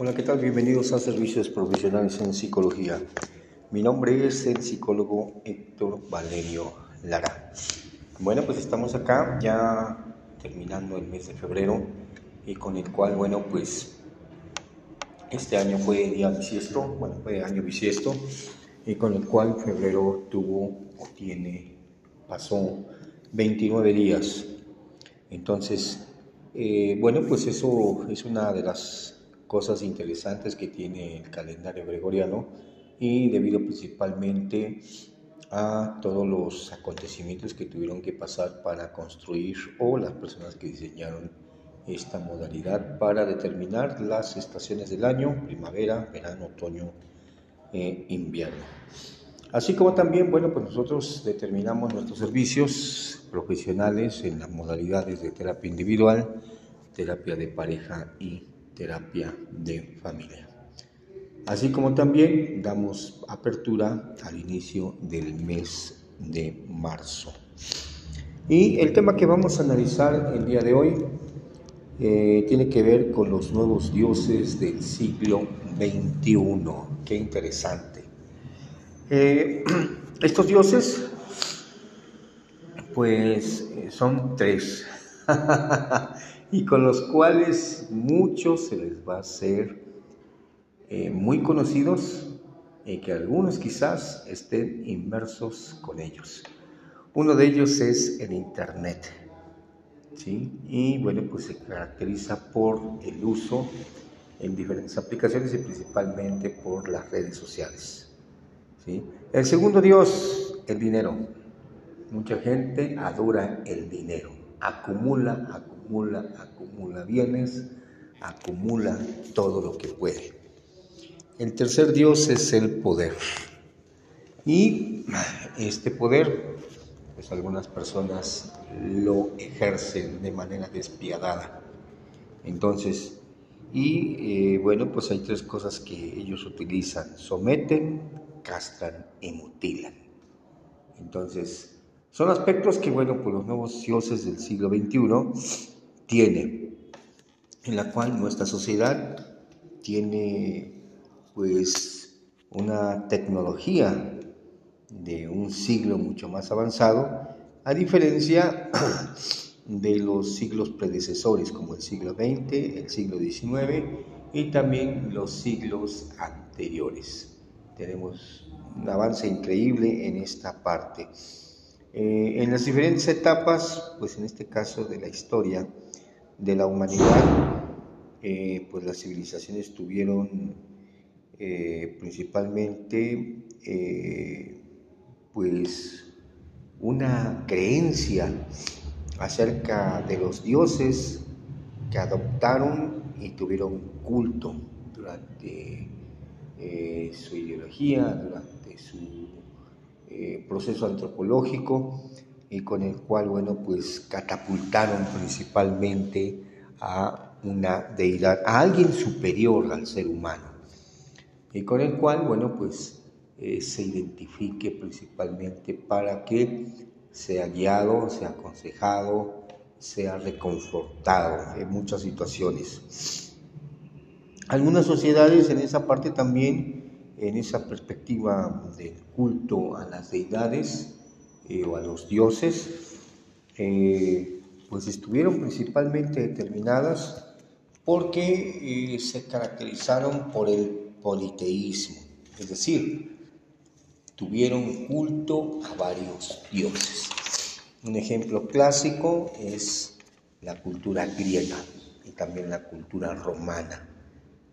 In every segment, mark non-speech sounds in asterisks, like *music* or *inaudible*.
Hola, ¿qué tal? Bienvenidos a Servicios Profesionales en Psicología. Mi nombre es el psicólogo Héctor Valerio Lara. Bueno, pues estamos acá ya terminando el mes de febrero y con el cual, bueno, pues este año fue día bisiesto, bueno, fue año bisiesto y con el cual febrero tuvo o tiene, pasó 29 días. Entonces, eh, bueno, pues eso es una de las cosas interesantes que tiene el calendario gregoriano y debido principalmente a todos los acontecimientos que tuvieron que pasar para construir o las personas que diseñaron esta modalidad para determinar las estaciones del año, primavera, verano, otoño e invierno. Así como también, bueno, pues nosotros determinamos nuestros servicios profesionales en las modalidades de terapia individual, terapia de pareja y terapia de familia. Así como también damos apertura al inicio del mes de marzo. Y el tema que vamos a analizar el día de hoy eh, tiene que ver con los nuevos dioses del siglo XXI. Qué interesante. Eh, *clears throat* estos dioses, pues son tres. *laughs* y con los cuales muchos se les va a hacer eh, muy conocidos y que algunos quizás estén inmersos con ellos. Uno de ellos es el Internet. ¿sí? Y bueno, pues se caracteriza por el uso en diferentes aplicaciones y principalmente por las redes sociales. ¿sí? El segundo Dios, el dinero. Mucha gente adora el dinero, acumula, acumula acumula, acumula bienes, acumula todo lo que puede. El tercer Dios es el poder. Y este poder, pues algunas personas lo ejercen de manera despiadada. Entonces, y eh, bueno, pues hay tres cosas que ellos utilizan. Someten, castran y mutilan. Entonces, son aspectos que, bueno, pues los nuevos dioses del siglo XXI tiene, en la cual nuestra sociedad tiene pues una tecnología de un siglo mucho más avanzado, a diferencia *clears throat* de los siglos predecesores como el siglo XX, el siglo XIX y también los siglos anteriores. Tenemos un avance increíble en esta parte. Eh, en las diferentes etapas, pues en este caso de la historia, de la humanidad, eh, pues las civilizaciones tuvieron eh, principalmente pues una creencia acerca de los dioses que adoptaron y tuvieron culto durante su ideología, durante su proceso antropológico y con el cual, bueno, pues catapultaron principalmente a una deidad, a alguien superior al ser humano, y con el cual, bueno, pues eh, se identifique principalmente para que sea guiado, sea aconsejado, sea reconfortado en muchas situaciones. Algunas sociedades en esa parte también, en esa perspectiva del culto a las deidades, eh, o a los dioses, eh, pues estuvieron principalmente determinadas porque eh, se caracterizaron por el politeísmo, es decir, tuvieron culto a varios dioses. Un ejemplo clásico es la cultura griega y también la cultura romana,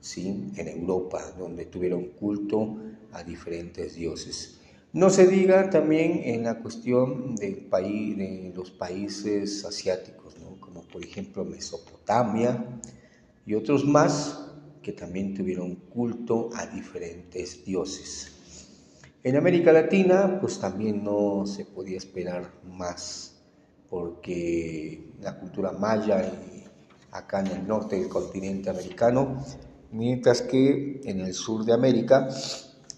¿sí? en Europa, donde tuvieron culto a diferentes dioses. No se diga también en la cuestión del país, de los países asiáticos, como por ejemplo Mesopotamia y otros más que también tuvieron culto a diferentes dioses. En América Latina, pues también no se podía esperar más, porque la cultura maya acá en el norte del continente americano, mientras que en el sur de América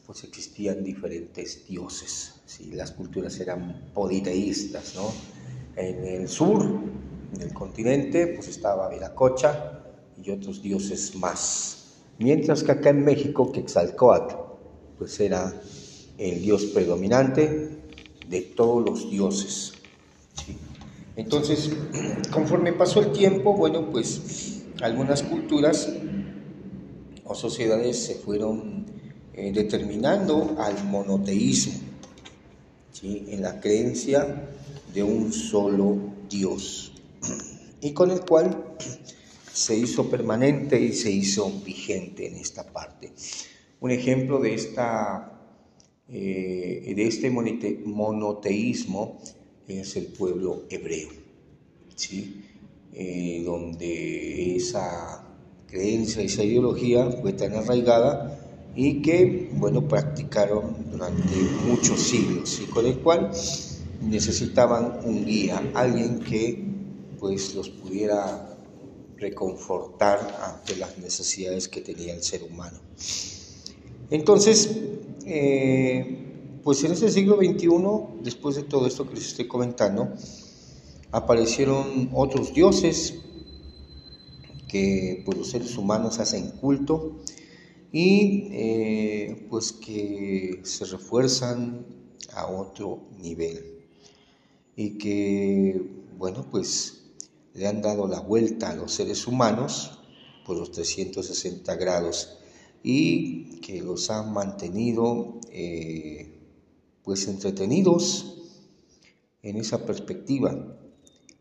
pues existían diferentes dioses. ¿sí? Las culturas eran politeístas. ¿no? En el sur del continente pues estaba Viracocha y otros dioses más. Mientras que acá en México, Quetzalcoatl, pues era el dios predominante de todos los dioses. Entonces, *clears throat* conforme pasó el tiempo, bueno, pues algunas culturas o sociedades se fueron eh, determinando al monoteísmo, en la creencia de un solo Dios, *clears throat* y con el cual *clears throat* se hizo permanente y se hizo vigente en esta parte. Un ejemplo de, esta, eh, de este monoteísmo es el pueblo hebreo, ¿sí? Eh, donde esa creencia, esa ideología fue tan arraigada y que, bueno, practicaron durante muchos siglos y con el cual necesitaban un guía, alguien que pues los pudiera reconfortar ante las necesidades que tenía el ser humano. Entonces, eh, pues en este siglo XXI, después de todo esto que les estoy comentando, aparecieron otros dioses que pues, los seres humanos hacen culto y eh, pues que se refuerzan a otro nivel y que bueno pues le han dado la vuelta a los seres humanos por los 360 grados y que los han mantenido eh, pues entretenidos en esa perspectiva.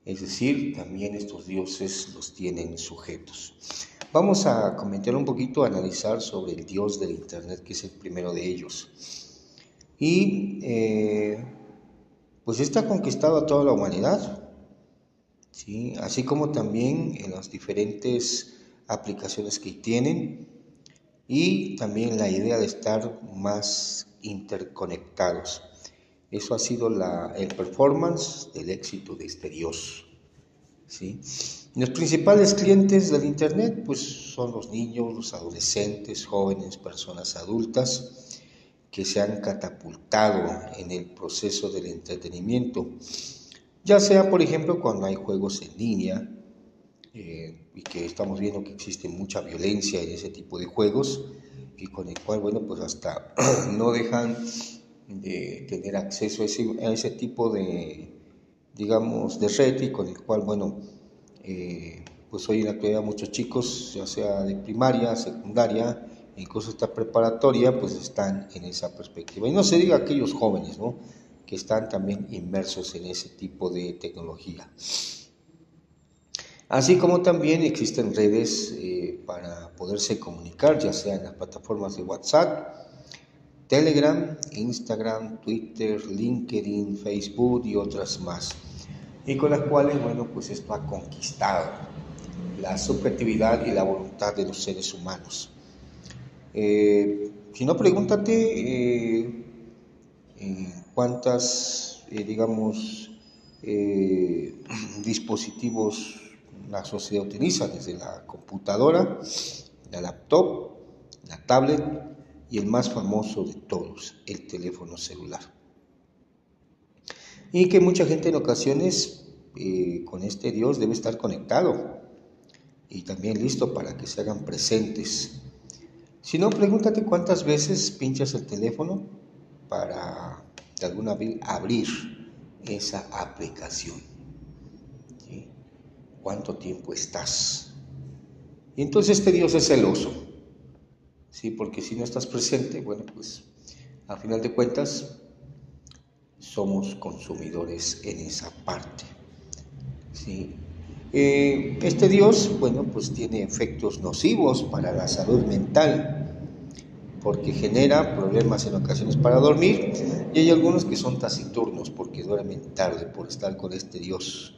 Es decir, también estos dioses los tienen sujetos. Vamos a comentar un poquito, a analizar sobre el dios del Internet, que es el primero de ellos. Y eh, pues está conquistado a toda la humanidad así como también en las diferentes aplicaciones que tienen y también la idea de estar más interconectados. Eso ha sido la, el performance del éxito de este Dios. ¿sí? Los principales clientes del Internet pues, son los niños, los adolescentes, jóvenes, personas adultas que se han catapultado en el proceso del entretenimiento ya sea, por ejemplo, cuando hay juegos en línea eh, y que estamos viendo que existe mucha violencia en ese tipo de juegos y con el cual, bueno, pues hasta *clears throat* no dejan de tener acceso a ese, tipo de, digamos, de red y con el cual, bueno, eh, pues hoy en la actualidad muchos chicos, ya sea de primaria, secundaria, incluso hasta preparatoria, pues están en esa perspectiva. Y no se diga aquellos jóvenes, ¿no? que están también inmersos en ese tipo de tecnología. Así como también existen redes eh, para poderse comunicar, ya sea en las plataformas de WhatsApp, Telegram, Instagram, Twitter, LinkedIn, Facebook y otras más. Y con las cuales, bueno, pues esto ha conquistado la subjetividad y la voluntad de los seres humanos. Eh, si no, pregúntate eh, cuántas, eh, digamos, eh, *clears throat* dispositivos la sociedad utiliza, desde la computadora, la laptop, la tablet y el más famoso de todos, el teléfono celular. Y que mucha gente en ocasiones eh, con este Dios debe estar conectado y también listo para que se hagan presentes. Si no, pregúntate cuántas veces pinchas el teléfono para de alguna vez abrir esa aplicación. ¿Cuánto tiempo estás? Y entonces este Dios es celoso, ¿sí? porque si no estás presente, bueno, pues a final de cuentas somos consumidores en esa parte. ¿sí? Eh, este Dios, bueno, pues tiene efectos nocivos para la salud mental porque genera problemas en ocasiones para dormir y hay algunos que son taciturnos porque duermen tarde por estar con este Dios.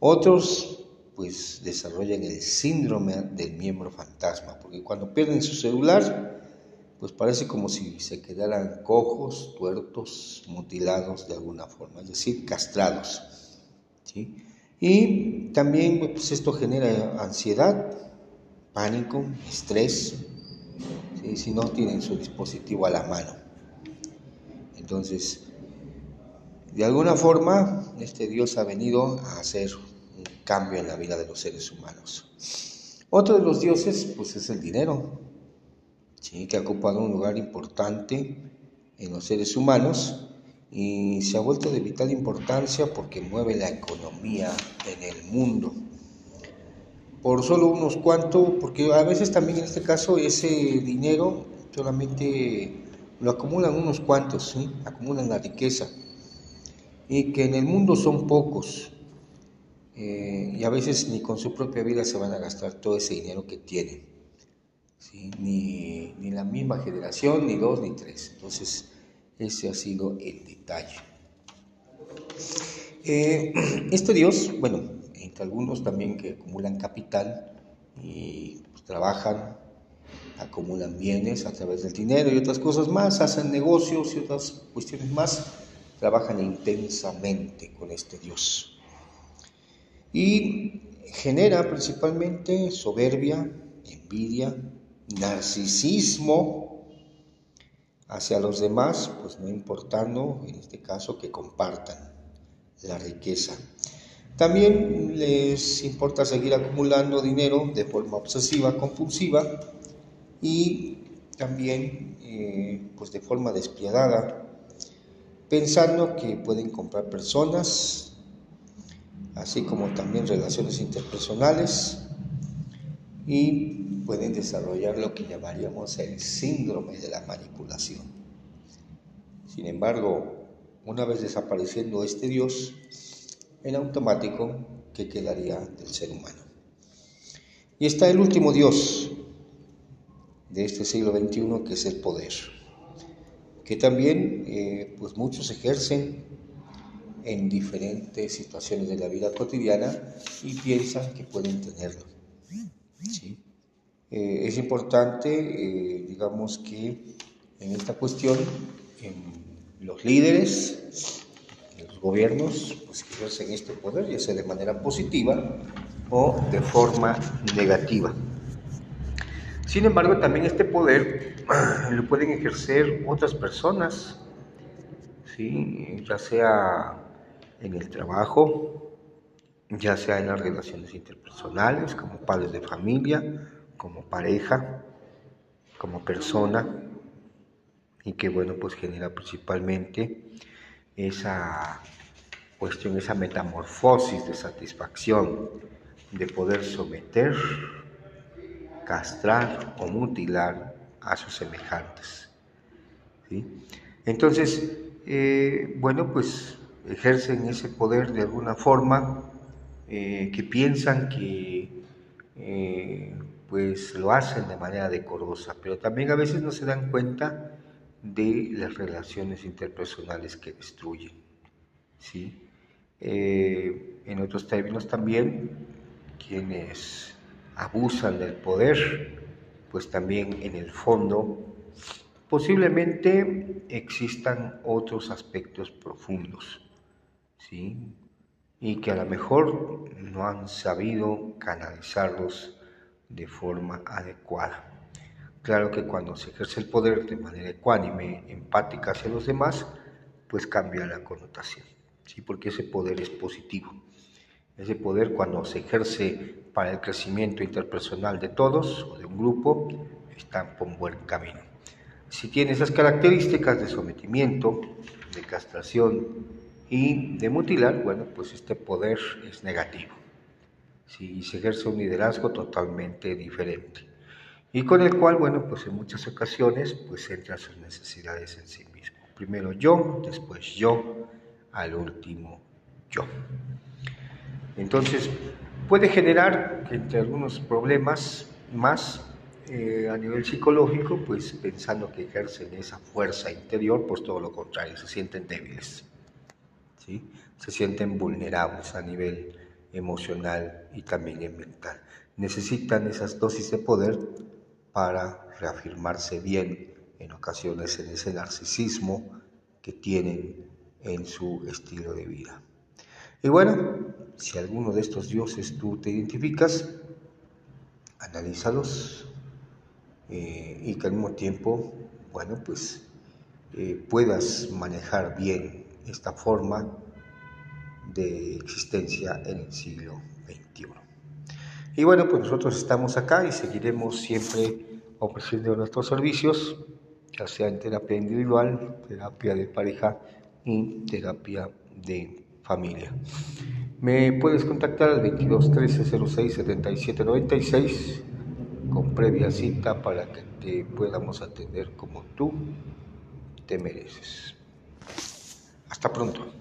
Otros pues desarrollan el síndrome del miembro fantasma porque cuando pierden su celular pues parece como si se quedaran cojos, tuertos, mutilados de alguna forma, es decir, castrados. Y también pues, esto genera ansiedad, pánico, estrés, si no tienen su dispositivo a la mano. Entonces, de alguna forma, este Dios ha venido a hacer cambio en la vida de los seres humanos. Otro de los dioses, pues es el dinero, que ha ocupado un lugar importante en los seres humanos y se ha vuelto de vital importancia porque mueve la economía en el mundo. Por solo unos cuantos, porque a veces también en este caso ese dinero solamente lo acumulan unos cuantos, acumulan la riqueza, y que en el mundo son pocos, eh, y a veces ni con su propia vida se van a gastar todo ese dinero que tienen, ni, ni la misma generación, ni dos, ni tres. Entonces, ese ha sido el detalle. Eh, *clears throat* este Dios, bueno, entre algunos también que acumulan capital y pues, trabajan acumulan bienes a través del dinero y otras cosas más, hacen negocios y otras cuestiones más, trabajan intensamente con este Dios. Y genera principalmente soberbia, envidia, narcisismo hacia los demás, pues no importando en este caso que compartan la riqueza. También les importa seguir acumulando dinero de forma obsesiva, compulsiva, y también eh, pues de forma despiadada, pensando que pueden comprar personas, así como también relaciones interpersonales y pueden desarrollar lo que llamaríamos el síndrome de la manipulación. Sin embargo, una vez desapareciendo este Dios, en automático que quedaría del ser humano. Y está el último Dios, de este siglo XXI, que es el poder, que también eh, pues muchos ejercen en diferentes situaciones de la vida cotidiana y piensan que pueden tenerlo. Eh, es importante, eh, digamos que en esta cuestión, en los líderes, los gobiernos, pues que ejercen este poder, ya sea de manera positiva o de forma negativa. Sin embargo, también este poder *clears throat* lo pueden ejercer otras personas, ¿sí? ya sea en el trabajo, ya sea en las relaciones interpersonales, como padres de familia, como pareja, como persona, y que bueno, pues genera principalmente esa cuestión, esa metamorfosis de satisfacción, de poder someter castrar o mutilar a sus semejantes. Entonces, eh, bueno, pues ejercen ese poder de alguna forma eh, que piensan que eh, pues lo hacen de manera decorosa, pero también a veces no se dan cuenta de las relaciones interpersonales que destruyen. ¿sí? en otros términos también, quienes abusan del poder, pues también en el fondo posiblemente existan otros aspectos profundos, ¿sí? Y que a lo mejor no han sabido canalizarlos de forma adecuada. Claro que cuando se ejerce el poder de manera ecuánime, empática hacia los demás, pues cambia la connotación, ¿sí? Porque ese poder es positivo. Ese poder cuando se ejerce para el crecimiento interpersonal de todos o de un grupo está por buen camino. Si tiene esas características de sometimiento, de castración y de mutilar, bueno, pues este poder es negativo. Si se ejerce un liderazgo totalmente diferente y con el cual, bueno, pues en muchas ocasiones, pues entra sus necesidades en sí mismo. Primero yo, después yo, al último yo. Entonces, puede generar, entre algunos problemas más eh, a nivel psicológico, pues pensando que ejercen esa fuerza interior, pues todo lo contrario, se sienten débiles, se sienten vulnerables a nivel emocional y también mental. Necesitan esas dosis de poder para reafirmarse bien en ocasiones en ese narcisismo que tienen en su estilo de vida. Y bueno, si alguno de estos dioses tú te identificas, analízalos eh, y que al mismo tiempo, bueno, pues eh, puedas manejar bien esta forma de existencia en el siglo XXI. Y bueno, pues nosotros estamos acá y seguiremos siempre ofreciendo nuestros servicios, ya sea en terapia individual, terapia de pareja y terapia de familia. Me puedes contactar al 22 13 06 77 96 con previa cita para que te podamos atender como tú te mereces. Hasta pronto.